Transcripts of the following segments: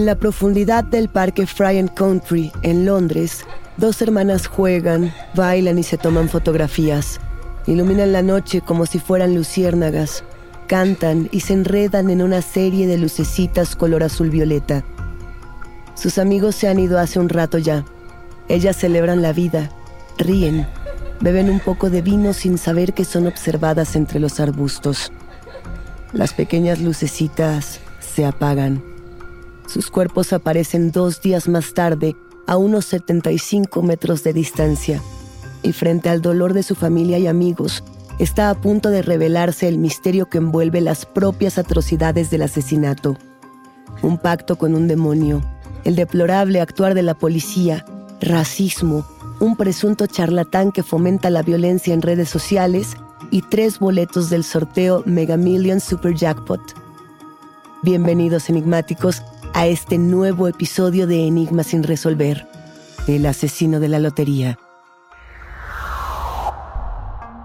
En la profundidad del parque Fry Country, en Londres, dos hermanas juegan, bailan y se toman fotografías. Iluminan la noche como si fueran luciérnagas, cantan y se enredan en una serie de lucecitas color azul violeta. Sus amigos se han ido hace un rato ya. Ellas celebran la vida, ríen, beben un poco de vino sin saber que son observadas entre los arbustos. Las pequeñas lucecitas se apagan. Sus cuerpos aparecen dos días más tarde a unos 75 metros de distancia. Y frente al dolor de su familia y amigos, está a punto de revelarse el misterio que envuelve las propias atrocidades del asesinato. Un pacto con un demonio, el deplorable actuar de la policía, racismo, un presunto charlatán que fomenta la violencia en redes sociales y tres boletos del sorteo Mega Million Super Jackpot. Bienvenidos enigmáticos a este nuevo episodio de Enigmas sin resolver, el asesino de la lotería.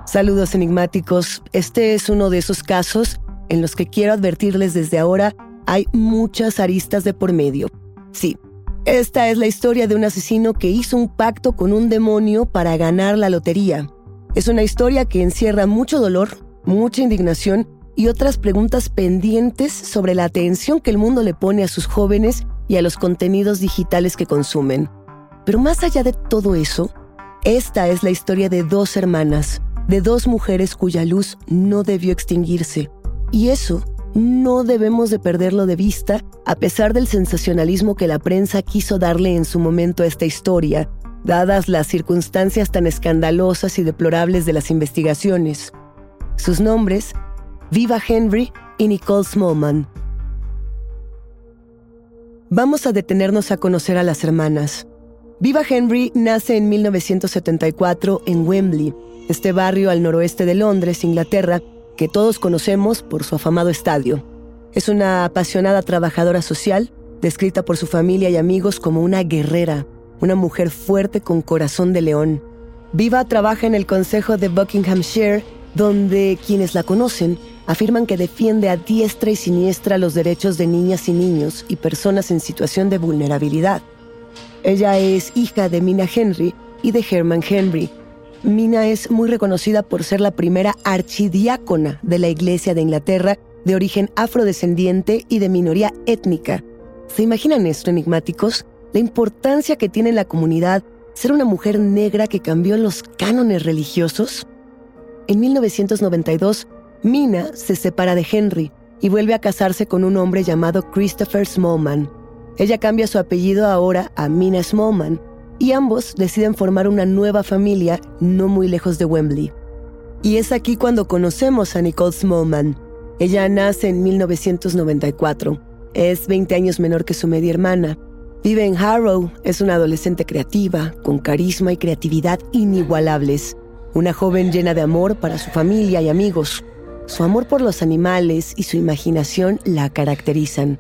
Saludos enigmáticos, este es uno de esos casos en los que quiero advertirles desde ahora, hay muchas aristas de por medio. Sí, esta es la historia de un asesino que hizo un pacto con un demonio para ganar la lotería. Es una historia que encierra mucho dolor, mucha indignación y otras preguntas pendientes sobre la atención que el mundo le pone a sus jóvenes y a los contenidos digitales que consumen. Pero más allá de todo eso, esta es la historia de dos hermanas, de dos mujeres cuya luz no debió extinguirse. Y eso no debemos de perderlo de vista a pesar del sensacionalismo que la prensa quiso darle en su momento a esta historia, dadas las circunstancias tan escandalosas y deplorables de las investigaciones. Sus nombres Viva Henry y Nicole Smallman. Vamos a detenernos a conocer a las hermanas. Viva Henry nace en 1974 en Wembley, este barrio al noroeste de Londres, Inglaterra, que todos conocemos por su afamado estadio. Es una apasionada trabajadora social, descrita por su familia y amigos como una guerrera, una mujer fuerte con corazón de león. Viva trabaja en el Consejo de Buckinghamshire, donde quienes la conocen afirman que defiende a diestra y siniestra los derechos de niñas y niños y personas en situación de vulnerabilidad. Ella es hija de Mina Henry y de Herman Henry. Mina es muy reconocida por ser la primera archidiácona de la Iglesia de Inglaterra de origen afrodescendiente y de minoría étnica. ¿Se imaginan esto, enigmáticos? La importancia que tiene en la comunidad ser una mujer negra que cambió los cánones religiosos. En 1992, Mina se separa de Henry y vuelve a casarse con un hombre llamado Christopher Smallman. Ella cambia su apellido ahora a Mina Smallman y ambos deciden formar una nueva familia no muy lejos de Wembley. Y es aquí cuando conocemos a Nicole Smallman. Ella nace en 1994. Es 20 años menor que su media hermana. Vive en Harrow. Es una adolescente creativa, con carisma y creatividad inigualables. Una joven llena de amor para su familia y amigos. Su amor por los animales y su imaginación la caracterizan.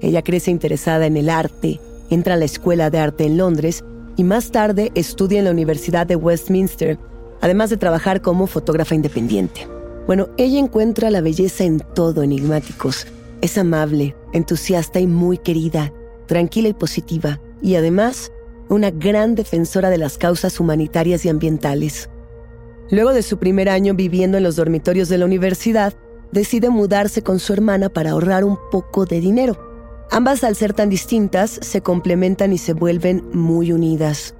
Ella crece interesada en el arte, entra a la Escuela de Arte en Londres y más tarde estudia en la Universidad de Westminster, además de trabajar como fotógrafa independiente. Bueno, ella encuentra la belleza en todo, enigmáticos. Es amable, entusiasta y muy querida, tranquila y positiva, y además una gran defensora de las causas humanitarias y ambientales. Luego de su primer año viviendo en los dormitorios de la universidad, decide mudarse con su hermana para ahorrar un poco de dinero. Ambas, al ser tan distintas, se complementan y se vuelven muy unidas.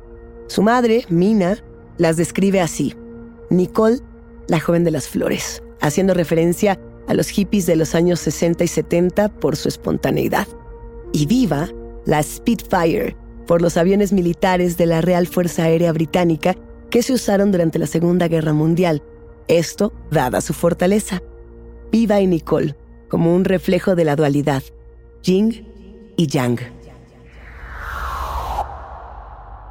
Su madre, Mina, las describe así. Nicole, la joven de las flores, haciendo referencia a los hippies de los años 60 y 70 por su espontaneidad. Y Viva, la Spitfire, por los aviones militares de la Real Fuerza Aérea Británica que se usaron durante la Segunda Guerra Mundial. Esto dada su fortaleza. Viva y Nicole, como un reflejo de la dualidad, Ying y Yang.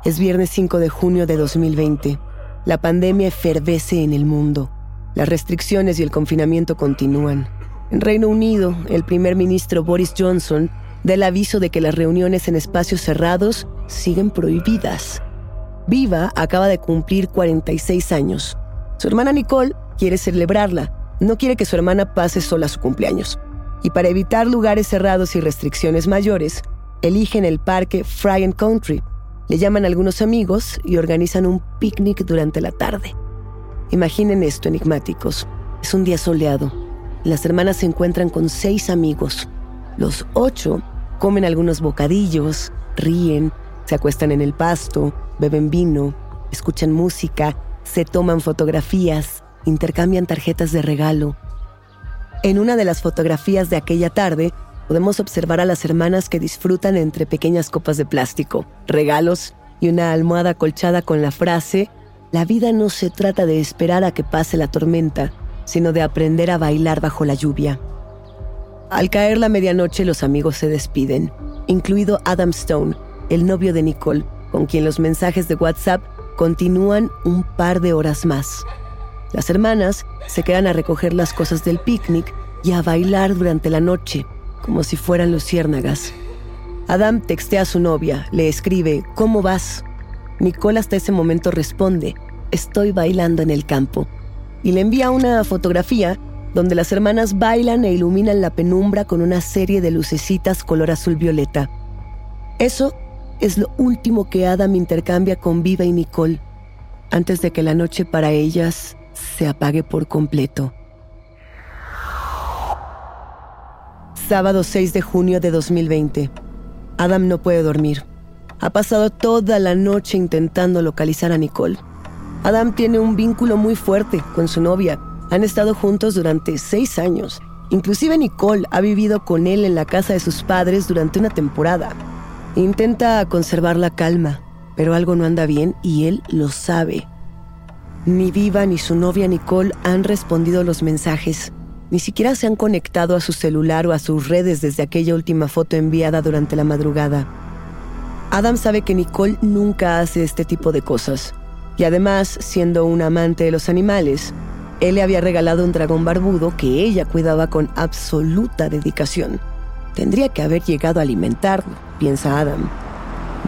Es viernes 5 de junio de 2020. La pandemia efervece en el mundo. Las restricciones y el confinamiento continúan. En Reino Unido, el primer ministro Boris Johnson da el aviso de que las reuniones en espacios cerrados siguen prohibidas. Viva acaba de cumplir 46 años. Su hermana Nicole quiere celebrarla. No quiere que su hermana pase sola su cumpleaños. Y para evitar lugares cerrados y restricciones mayores, eligen el parque Fry Country. Le llaman a algunos amigos y organizan un picnic durante la tarde. Imaginen esto, enigmáticos. Es un día soleado. Las hermanas se encuentran con seis amigos. Los ocho comen algunos bocadillos, ríen, se acuestan en el pasto, beben vino, escuchan música, se toman fotografías, intercambian tarjetas de regalo. En una de las fotografías de aquella tarde, podemos observar a las hermanas que disfrutan entre pequeñas copas de plástico, regalos y una almohada colchada con la frase, la vida no se trata de esperar a que pase la tormenta, sino de aprender a bailar bajo la lluvia. Al caer la medianoche los amigos se despiden, incluido Adam Stone, el novio de Nicole, con quien los mensajes de WhatsApp continúan un par de horas más. Las hermanas se quedan a recoger las cosas del picnic y a bailar durante la noche, como si fueran luciérnagas. Adam textea a su novia, le escribe, ¿cómo vas? Nicole hasta ese momento responde, estoy bailando en el campo. Y le envía una fotografía donde las hermanas bailan e iluminan la penumbra con una serie de lucecitas color azul violeta. Eso es lo último que Adam intercambia con Viva y Nicole antes de que la noche para ellas se apague por completo. Sábado 6 de junio de 2020. Adam no puede dormir. Ha pasado toda la noche intentando localizar a Nicole. Adam tiene un vínculo muy fuerte con su novia. Han estado juntos durante seis años. Inclusive Nicole ha vivido con él en la casa de sus padres durante una temporada. Intenta conservar la calma, pero algo no anda bien y él lo sabe. Ni Viva ni su novia Nicole han respondido los mensajes. Ni siquiera se han conectado a su celular o a sus redes desde aquella última foto enviada durante la madrugada. Adam sabe que Nicole nunca hace este tipo de cosas. Y además, siendo un amante de los animales, él le había regalado un dragón barbudo que ella cuidaba con absoluta dedicación. Tendría que haber llegado a alimentarlo, piensa Adam.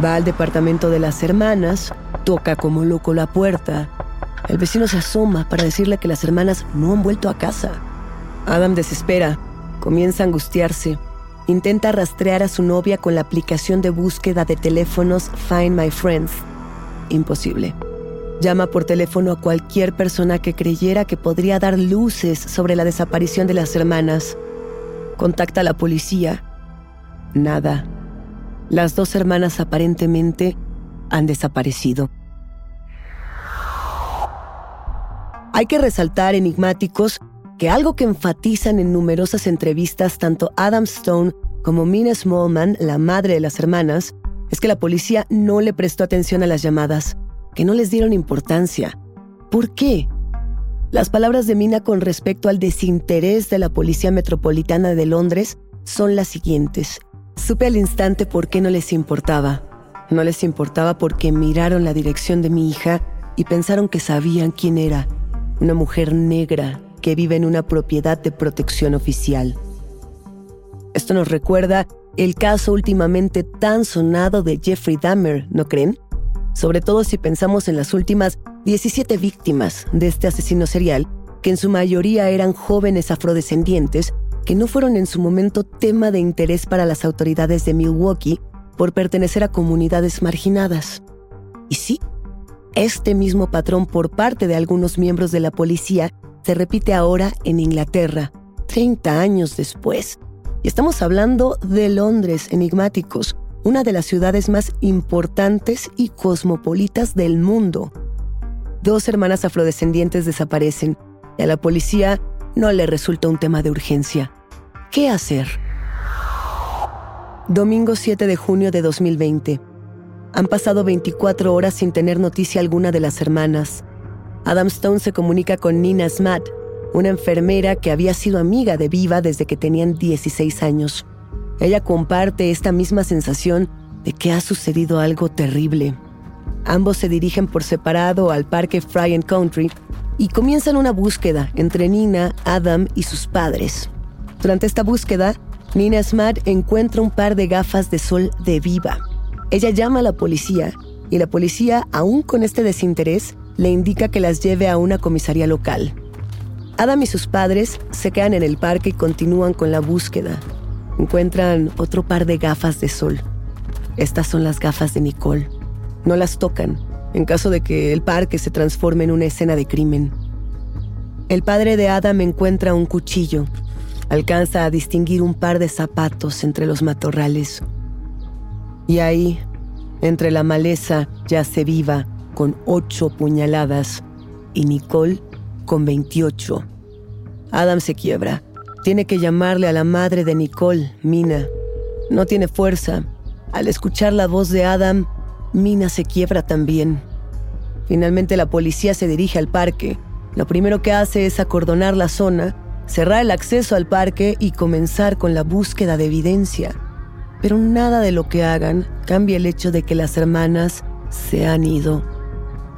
Va al departamento de las hermanas, toca como loco la puerta. El vecino se asoma para decirle que las hermanas no han vuelto a casa. Adam desespera, comienza a angustiarse. Intenta rastrear a su novia con la aplicación de búsqueda de teléfonos Find My Friends. Imposible. Llama por teléfono a cualquier persona que creyera que podría dar luces sobre la desaparición de las hermanas. Contacta a la policía. Nada. Las dos hermanas aparentemente han desaparecido. Hay que resaltar enigmáticos que algo que enfatizan en numerosas entrevistas tanto Adam Stone como Mina Smallman, la madre de las hermanas, es que la policía no le prestó atención a las llamadas, que no les dieron importancia. ¿Por qué? Las palabras de Mina con respecto al desinterés de la Policía Metropolitana de Londres son las siguientes. Supe al instante por qué no les importaba. No les importaba porque miraron la dirección de mi hija y pensaron que sabían quién era. Una mujer negra que vive en una propiedad de protección oficial. Esto nos recuerda el caso últimamente tan sonado de Jeffrey Dahmer, ¿no creen? Sobre todo si pensamos en las últimas 17 víctimas de este asesino serial, que en su mayoría eran jóvenes afrodescendientes que no fueron en su momento tema de interés para las autoridades de Milwaukee por pertenecer a comunidades marginadas. Y sí, este mismo patrón por parte de algunos miembros de la policía se repite ahora en Inglaterra, 30 años después. Y estamos hablando de Londres, enigmáticos, una de las ciudades más importantes y cosmopolitas del mundo. Dos hermanas afrodescendientes desaparecen y a la policía no le resulta un tema de urgencia. ¿Qué hacer? Domingo 7 de junio de 2020. Han pasado 24 horas sin tener noticia alguna de las hermanas. Adam Stone se comunica con Nina Smat, una enfermera que había sido amiga de Viva desde que tenían 16 años. Ella comparte esta misma sensación de que ha sucedido algo terrible. Ambos se dirigen por separado al parque Fry and Country y comienzan una búsqueda entre Nina, Adam y sus padres. Durante esta búsqueda, Nina Smat encuentra un par de gafas de sol de Viva. Ella llama a la policía y la policía, aún con este desinterés, le indica que las lleve a una comisaría local. Adam y sus padres se quedan en el parque y continúan con la búsqueda. Encuentran otro par de gafas de sol. Estas son las gafas de Nicole. No las tocan, en caso de que el parque se transforme en una escena de crimen. El padre de Adam encuentra un cuchillo. Alcanza a distinguir un par de zapatos entre los matorrales. Y ahí, entre la maleza, yace viva, con ocho puñaladas, y Nicole con 28. Adam se quiebra. Tiene que llamarle a la madre de Nicole, Mina. No tiene fuerza. Al escuchar la voz de Adam, Mina se quiebra también. Finalmente la policía se dirige al parque. Lo primero que hace es acordonar la zona, cerrar el acceso al parque y comenzar con la búsqueda de evidencia. Pero nada de lo que hagan cambia el hecho de que las hermanas se han ido.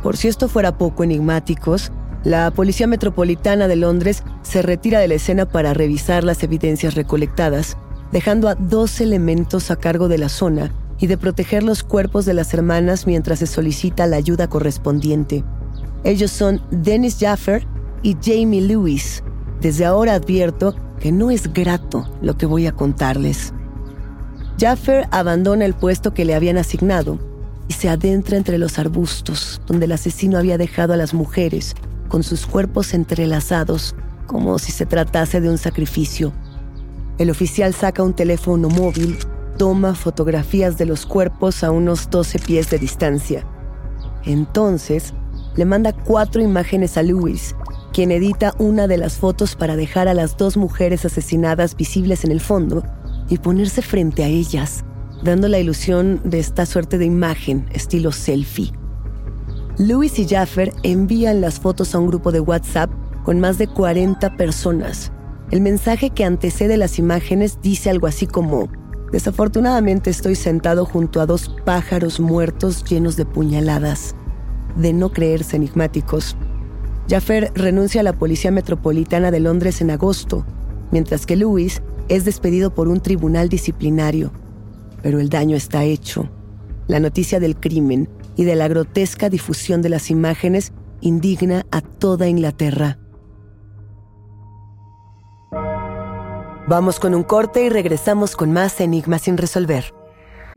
Por si esto fuera poco enigmáticos, la Policía Metropolitana de Londres se retira de la escena para revisar las evidencias recolectadas, dejando a dos elementos a cargo de la zona y de proteger los cuerpos de las hermanas mientras se solicita la ayuda correspondiente. Ellos son Dennis Jaffer y Jamie Lewis. Desde ahora advierto que no es grato lo que voy a contarles. Jaffer abandona el puesto que le habían asignado y se adentra entre los arbustos donde el asesino había dejado a las mujeres con sus cuerpos entrelazados, como si se tratase de un sacrificio. El oficial saca un teléfono móvil, toma fotografías de los cuerpos a unos 12 pies de distancia. Entonces, le manda cuatro imágenes a Lewis, quien edita una de las fotos para dejar a las dos mujeres asesinadas visibles en el fondo y ponerse frente a ellas, dando la ilusión de esta suerte de imagen estilo selfie. Lewis y Jaffer envían las fotos a un grupo de WhatsApp con más de 40 personas. El mensaje que antecede las imágenes dice algo así como, desafortunadamente estoy sentado junto a dos pájaros muertos llenos de puñaladas. De no creerse enigmáticos. Jaffer renuncia a la Policía Metropolitana de Londres en agosto, mientras que Lewis es despedido por un tribunal disciplinario. Pero el daño está hecho. La noticia del crimen y de la grotesca difusión de las imágenes indigna a toda Inglaterra. Vamos con un corte y regresamos con más enigmas sin resolver.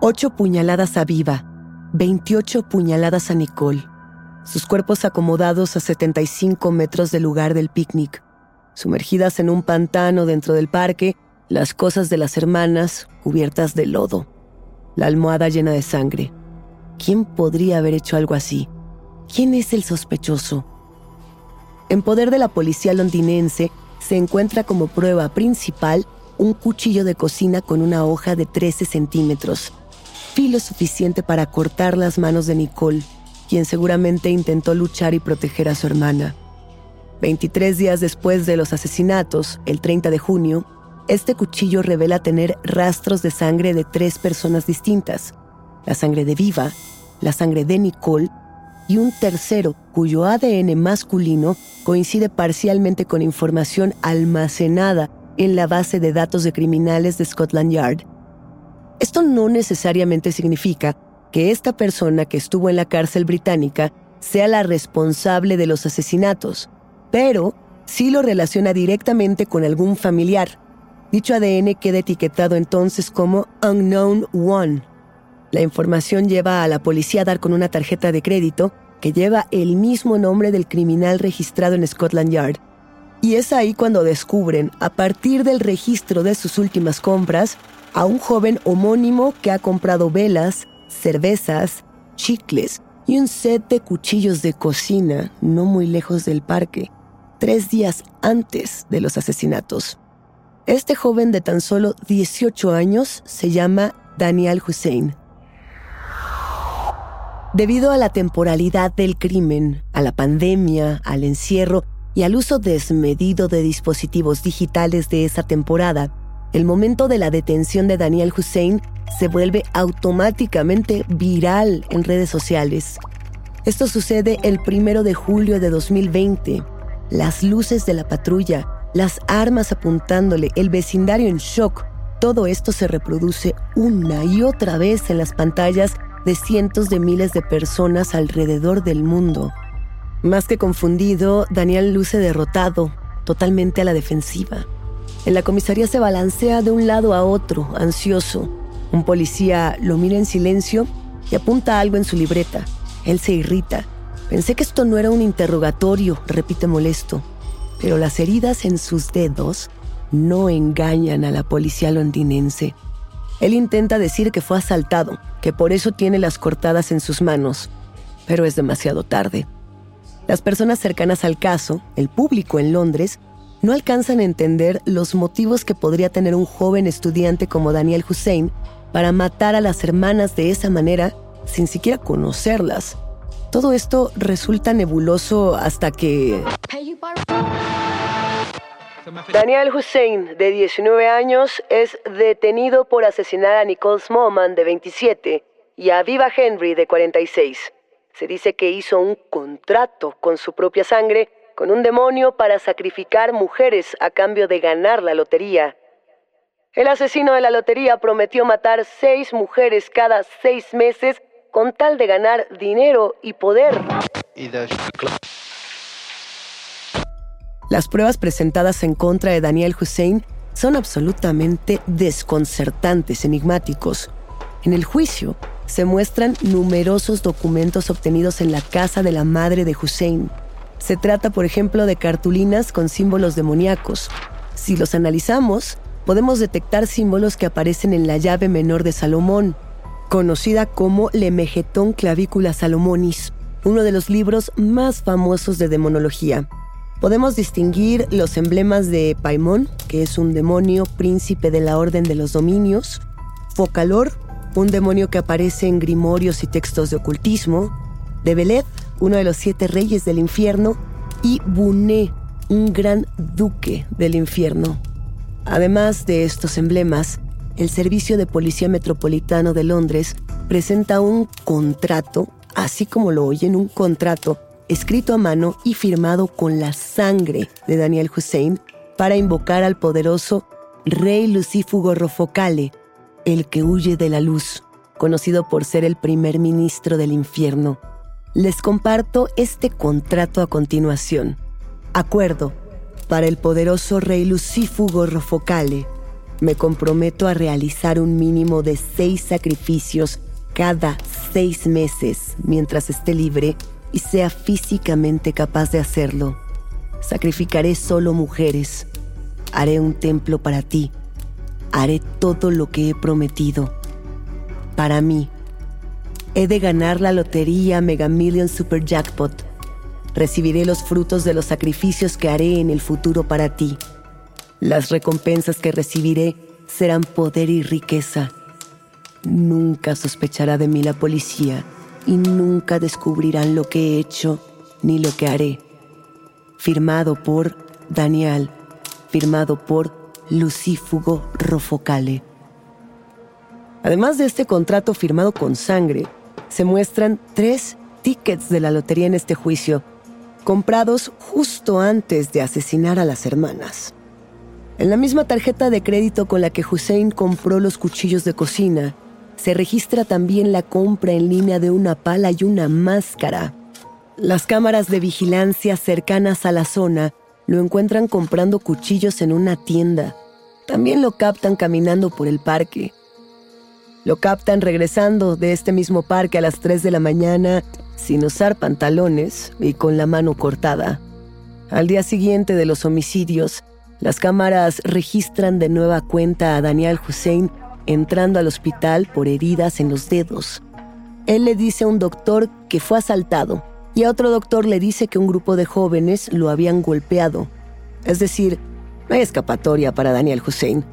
Ocho puñaladas a Viva, 28 puñaladas a Nicole. Sus cuerpos acomodados a 75 metros del lugar del picnic. Sumergidas en un pantano dentro del parque, las cosas de las hermanas cubiertas de lodo. La almohada llena de sangre. ¿Quién podría haber hecho algo así? ¿Quién es el sospechoso? En poder de la policía londinense se encuentra como prueba principal un cuchillo de cocina con una hoja de 13 centímetros, filo suficiente para cortar las manos de Nicole, quien seguramente intentó luchar y proteger a su hermana. 23 días después de los asesinatos, el 30 de junio, este cuchillo revela tener rastros de sangre de tres personas distintas, la sangre de Viva, la sangre de Nicole y un tercero cuyo ADN masculino coincide parcialmente con información almacenada en la base de datos de criminales de Scotland Yard. Esto no necesariamente significa que esta persona que estuvo en la cárcel británica sea la responsable de los asesinatos, pero sí lo relaciona directamente con algún familiar. Dicho ADN queda etiquetado entonces como Unknown One. La información lleva a la policía a dar con una tarjeta de crédito que lleva el mismo nombre del criminal registrado en Scotland Yard. Y es ahí cuando descubren, a partir del registro de sus últimas compras, a un joven homónimo que ha comprado velas, cervezas, chicles y un set de cuchillos de cocina no muy lejos del parque, tres días antes de los asesinatos. Este joven de tan solo 18 años se llama Daniel Hussein. Debido a la temporalidad del crimen, a la pandemia, al encierro y al uso desmedido de dispositivos digitales de esa temporada, el momento de la detención de Daniel Hussein se vuelve automáticamente viral en redes sociales. Esto sucede el primero de julio de 2020. Las luces de la patrulla, las armas apuntándole, el vecindario en shock, todo esto se reproduce una y otra vez en las pantallas de cientos de miles de personas alrededor del mundo. Más que confundido, Daniel luce derrotado, totalmente a la defensiva. En la comisaría se balancea de un lado a otro, ansioso. Un policía lo mira en silencio y apunta algo en su libreta. Él se irrita. Pensé que esto no era un interrogatorio, repite molesto. Pero las heridas en sus dedos no engañan a la policía londinense. Él intenta decir que fue asaltado, que por eso tiene las cortadas en sus manos, pero es demasiado tarde. Las personas cercanas al caso, el público en Londres, no alcanzan a entender los motivos que podría tener un joven estudiante como Daniel Hussein para matar a las hermanas de esa manera sin siquiera conocerlas. Todo esto resulta nebuloso hasta que... Daniel Hussein, de 19 años, es detenido por asesinar a Nicole Smallman, de 27, y a Viva Henry, de 46. Se dice que hizo un contrato con su propia sangre con un demonio para sacrificar mujeres a cambio de ganar la lotería. El asesino de la lotería prometió matar seis mujeres cada seis meses con tal de ganar dinero y poder. Las pruebas presentadas en contra de Daniel Hussein son absolutamente desconcertantes, enigmáticos. En el juicio se muestran numerosos documentos obtenidos en la casa de la madre de Hussein. Se trata, por ejemplo, de cartulinas con símbolos demoníacos. Si los analizamos, podemos detectar símbolos que aparecen en la llave menor de Salomón, conocida como Lemegetón Clavícula Salomonis, uno de los libros más famosos de demonología. Podemos distinguir los emblemas de Paimón, que es un demonio príncipe de la Orden de los Dominios, Focalor, un demonio que aparece en grimorios y textos de ocultismo, de Beled, uno de los siete reyes del infierno, y Buné, un gran duque del infierno. Además de estos emblemas, el Servicio de Policía Metropolitano de Londres presenta un contrato, así como lo oyen, un contrato escrito a mano y firmado con la sangre de Daniel Hussein para invocar al poderoso rey Lucífugo Rofocale, el que huye de la luz, conocido por ser el primer ministro del infierno. Les comparto este contrato a continuación. Acuerdo. Para el poderoso rey Lucífugo Rofocale, me comprometo a realizar un mínimo de seis sacrificios cada seis meses mientras esté libre y sea físicamente capaz de hacerlo. Sacrificaré solo mujeres. Haré un templo para ti. Haré todo lo que he prometido. Para mí. He de ganar la lotería Mega Million Super Jackpot. Recibiré los frutos de los sacrificios que haré en el futuro para ti. Las recompensas que recibiré serán poder y riqueza. Nunca sospechará de mí la policía y nunca descubrirán lo que he hecho ni lo que haré. Firmado por Daniel, firmado por Lucífugo Rofocale. Además de este contrato firmado con sangre, se muestran tres tickets de la lotería en este juicio, comprados justo antes de asesinar a las hermanas. En la misma tarjeta de crédito con la que Hussein compró los cuchillos de cocina, se registra también la compra en línea de una pala y una máscara. Las cámaras de vigilancia cercanas a la zona lo encuentran comprando cuchillos en una tienda. También lo captan caminando por el parque. Lo captan regresando de este mismo parque a las 3 de la mañana sin usar pantalones y con la mano cortada. Al día siguiente de los homicidios, las cámaras registran de nueva cuenta a Daniel Hussein entrando al hospital por heridas en los dedos. Él le dice a un doctor que fue asaltado y a otro doctor le dice que un grupo de jóvenes lo habían golpeado. Es decir, no hay escapatoria para Daniel Hussein.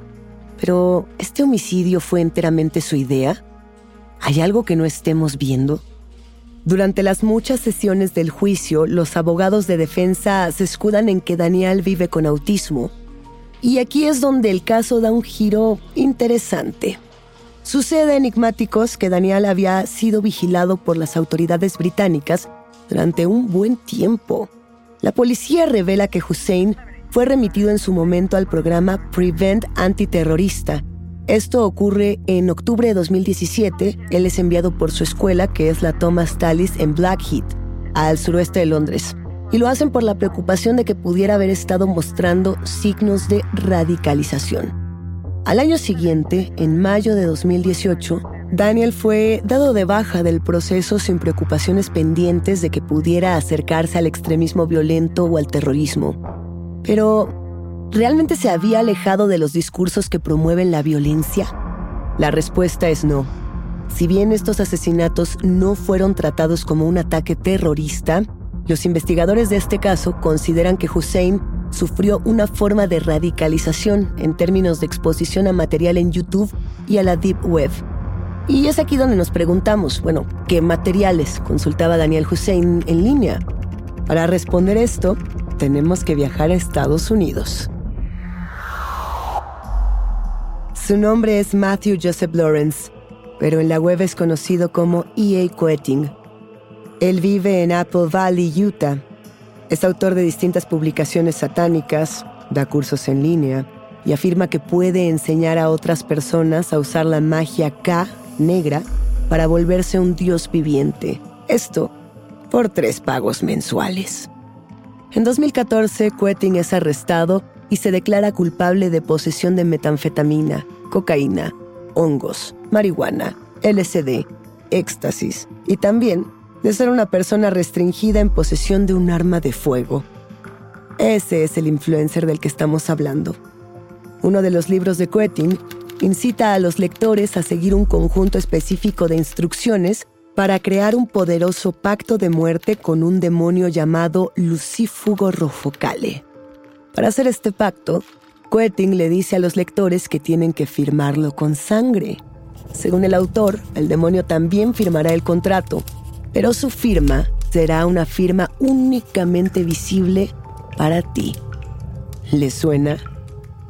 Pero, ¿este homicidio fue enteramente su idea? ¿Hay algo que no estemos viendo? Durante las muchas sesiones del juicio, los abogados de defensa se escudan en que Daniel vive con autismo y aquí es donde el caso da un giro interesante. Sucede enigmáticos que Daniel había sido vigilado por las autoridades británicas durante un buen tiempo. La policía revela que Hussein fue remitido en su momento al programa Prevent Antiterrorista. Esto ocurre en octubre de 2017. Él es enviado por su escuela, que es la Thomas Tallis en Blackheath, al suroeste de Londres y lo hacen por la preocupación de que pudiera haber estado mostrando signos de radicalización. Al año siguiente, en mayo de 2018, Daniel fue dado de baja del proceso sin preocupaciones pendientes de que pudiera acercarse al extremismo violento o al terrorismo. Pero, ¿realmente se había alejado de los discursos que promueven la violencia? La respuesta es no. Si bien estos asesinatos no fueron tratados como un ataque terrorista, los investigadores de este caso consideran que Hussein sufrió una forma de radicalización en términos de exposición a material en YouTube y a la Deep Web. Y es aquí donde nos preguntamos, bueno, ¿qué materiales consultaba Daniel Hussein en línea? Para responder esto, tenemos que viajar a Estados Unidos. Su nombre es Matthew Joseph Lawrence, pero en la web es conocido como E.A. Coeting él vive en Apple Valley, Utah. Es autor de distintas publicaciones satánicas, da cursos en línea y afirma que puede enseñar a otras personas a usar la magia K negra para volverse un dios viviente. Esto por tres pagos mensuales. En 2014, Quetting es arrestado y se declara culpable de posesión de metanfetamina, cocaína, hongos, marihuana, LSD, éxtasis y también de ser una persona restringida en posesión de un arma de fuego. Ese es el influencer del que estamos hablando. Uno de los libros de Quetting incita a los lectores a seguir un conjunto específico de instrucciones para crear un poderoso pacto de muerte con un demonio llamado Lucífugo Rofocale. Para hacer este pacto, Quetting le dice a los lectores que tienen que firmarlo con sangre. Según el autor, el demonio también firmará el contrato, pero su firma será una firma únicamente visible para ti. ¿Le suena?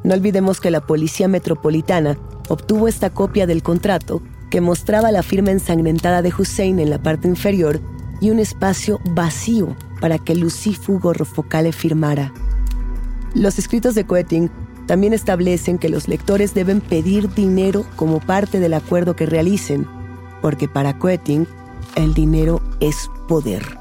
No olvidemos que la Policía Metropolitana obtuvo esta copia del contrato que mostraba la firma ensangrentada de Hussein en la parte inferior y un espacio vacío para que Lucifu Gorrofocale firmara. Los escritos de Quetting también establecen que los lectores deben pedir dinero como parte del acuerdo que realicen, porque para Quetting el dinero es poder.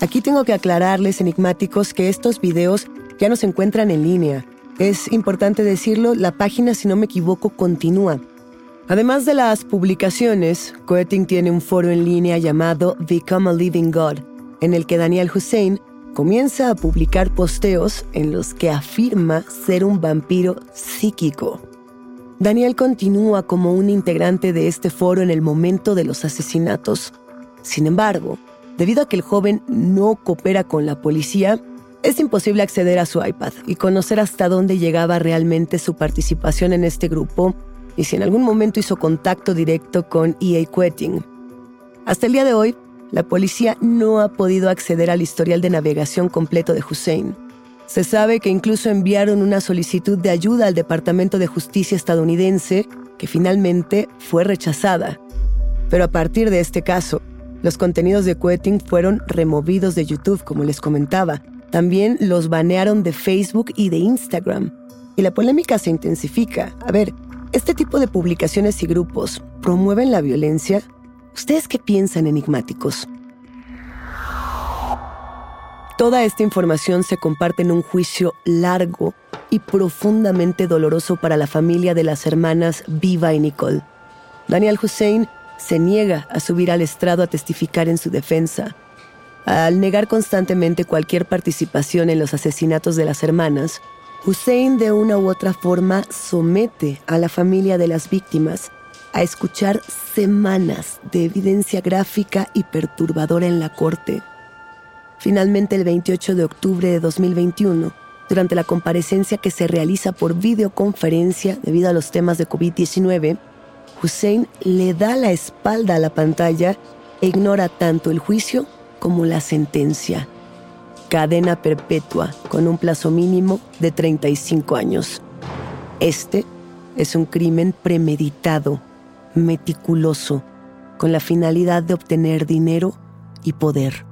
Aquí tengo que aclararles, enigmáticos, que estos videos ya no se encuentran en línea. Es importante decirlo, la página, si no me equivoco, continúa. Además de las publicaciones, Coeting tiene un foro en línea llamado Become a Living God, en el que Daniel Hussein comienza a publicar posteos en los que afirma ser un vampiro psíquico. Daniel continúa como un integrante de este foro en el momento de los asesinatos. Sin embargo, debido a que el joven no coopera con la policía, es imposible acceder a su iPad y conocer hasta dónde llegaba realmente su participación en este grupo y si en algún momento hizo contacto directo con EA Quetting. Hasta el día de hoy, la policía no ha podido acceder al historial de navegación completo de Hussein. Se sabe que incluso enviaron una solicitud de ayuda al Departamento de Justicia estadounidense, que finalmente fue rechazada. Pero a partir de este caso, los contenidos de Quetting fueron removidos de YouTube, como les comentaba, también los banearon de Facebook y de Instagram. Y la polémica se intensifica. A ver, ¿este tipo de publicaciones y grupos promueven la violencia? ¿Ustedes qué piensan, enigmáticos? Toda esta información se comparte en un juicio largo y profundamente doloroso para la familia de las hermanas Viva y Nicole. Daniel Hussein se niega a subir al estrado a testificar en su defensa. Al negar constantemente cualquier participación en los asesinatos de las hermanas, Hussein de una u otra forma somete a la familia de las víctimas a escuchar semanas de evidencia gráfica y perturbadora en la corte. Finalmente, el 28 de octubre de 2021, durante la comparecencia que se realiza por videoconferencia debido a los temas de COVID-19, Hussein le da la espalda a la pantalla e ignora tanto el juicio como la sentencia. Cadena perpetua con un plazo mínimo de 35 años. Este es un crimen premeditado, meticuloso, con la finalidad de obtener dinero y poder.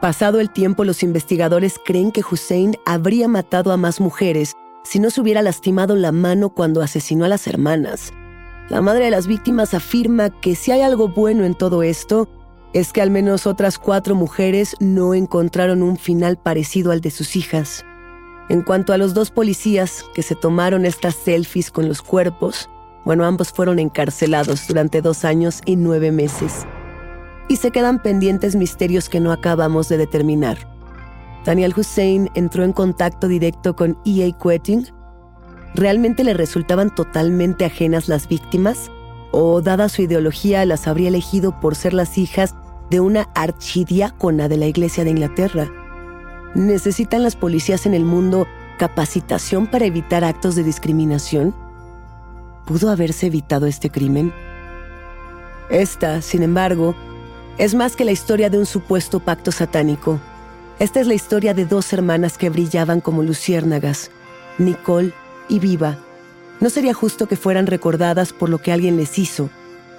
Pasado el tiempo, los investigadores creen que Hussein habría matado a más mujeres si no se hubiera lastimado la mano cuando asesinó a las hermanas. La madre de las víctimas afirma que si hay algo bueno en todo esto, es que al menos otras cuatro mujeres no encontraron un final parecido al de sus hijas. En cuanto a los dos policías que se tomaron estas selfies con los cuerpos, bueno, ambos fueron encarcelados durante dos años y nueve meses. Y se quedan pendientes misterios que no acabamos de determinar. Daniel Hussein entró en contacto directo con E.A. Quetting ¿Realmente le resultaban totalmente ajenas las víctimas? ¿O dada su ideología las habría elegido por ser las hijas de una archidiácona de la Iglesia de Inglaterra? ¿Necesitan las policías en el mundo capacitación para evitar actos de discriminación? ¿Pudo haberse evitado este crimen? Esta, sin embargo, es más que la historia de un supuesto pacto satánico. Esta es la historia de dos hermanas que brillaban como luciérnagas, Nicole y viva. No sería justo que fueran recordadas por lo que alguien les hizo.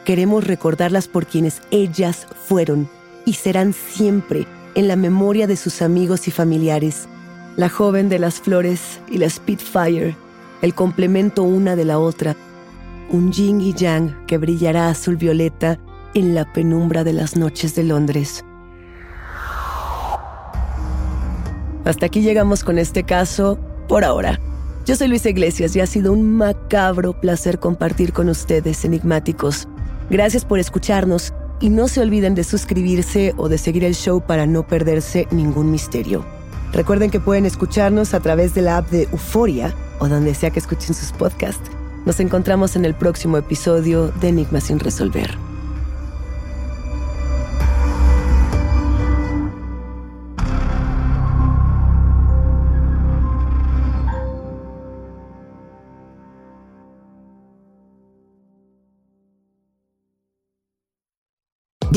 Queremos recordarlas por quienes ellas fueron y serán siempre en la memoria de sus amigos y familiares. La joven de las flores y la Spitfire, el complemento una de la otra, un yin y yang que brillará azul violeta en la penumbra de las noches de Londres. Hasta aquí llegamos con este caso por ahora. Yo soy Luisa Iglesias y ha sido un macabro placer compartir con ustedes, enigmáticos. Gracias por escucharnos y no se olviden de suscribirse o de seguir el show para no perderse ningún misterio. Recuerden que pueden escucharnos a través de la app de Euforia o donde sea que escuchen sus podcasts. Nos encontramos en el próximo episodio de Enigma sin resolver.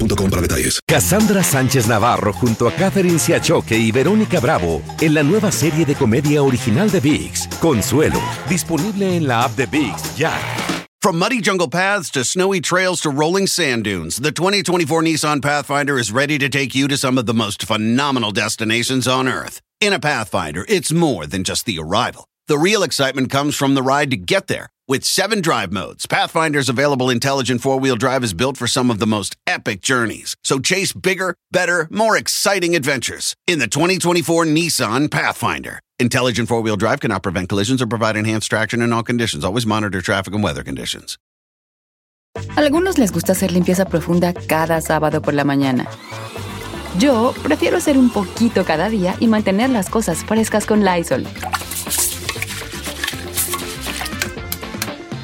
boostmobile.com para detalles. Cassandra Sánchez Navarro junto a Catherine Siachoque y Verónica Bravo en la nueva serie de comedia original de VIX, Consuelo, disponible en la app de VIX ya. From muddy jungle paths to snowy trails to rolling sand dunes, the 2024 Nissan Pathfinder is ready to take you to some of the most phenomenal destinations on Earth. In a Pathfinder, it's more than just the arrival. The real excitement comes from the ride to get there. With seven drive modes, Pathfinder's available intelligent four wheel drive is built for some of the most epic journeys. So chase bigger, better, more exciting adventures in the 2024 Nissan Pathfinder. Intelligent four wheel drive cannot prevent collisions or provide enhanced traction in all conditions. Always monitor traffic and weather conditions. Algunos les gusta hacer limpieza profunda cada sábado por la mañana. Yo prefiero hacer un poquito cada día y mantener las cosas frescas con Lysol.